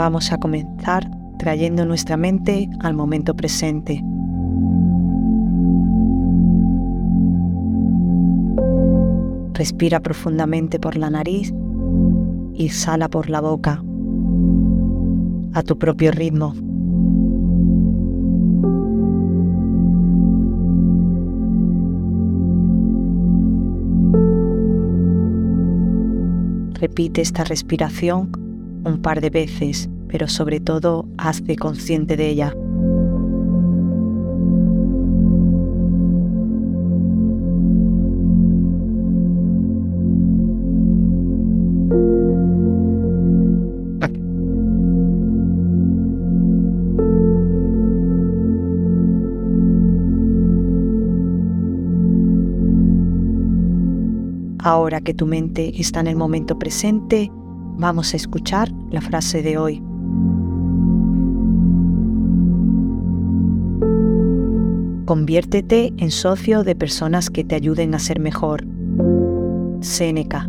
Vamos a comenzar trayendo nuestra mente al momento presente. Respira profundamente por la nariz y exhala por la boca, a tu propio ritmo. Repite esta respiración un par de veces, pero sobre todo hazte consciente de ella. Ahora que tu mente está en el momento presente, Vamos a escuchar la frase de hoy. Conviértete en socio de personas que te ayuden a ser mejor. Séneca.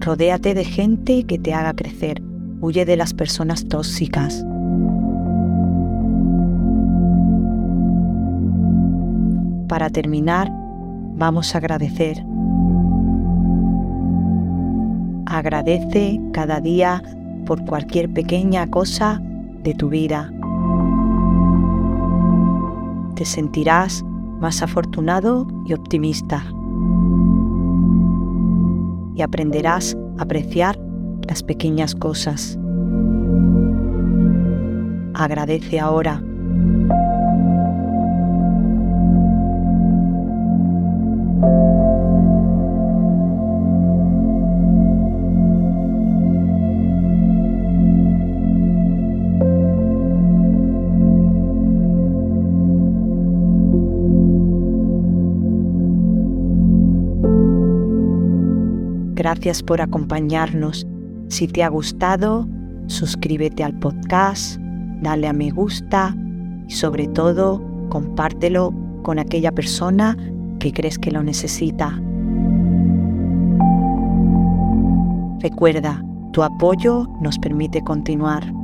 Rodéate de gente que te haga crecer. Huye de las personas tóxicas. Para terminar, vamos a agradecer. Agradece cada día por cualquier pequeña cosa de tu vida. Te sentirás más afortunado y optimista. Y aprenderás a apreciar las pequeñas cosas. Agradece ahora Gracias por acompañarnos. Si te ha gustado, suscríbete al podcast, dale a me gusta y sobre todo compártelo con aquella persona que crees que lo necesita. Recuerda, tu apoyo nos permite continuar.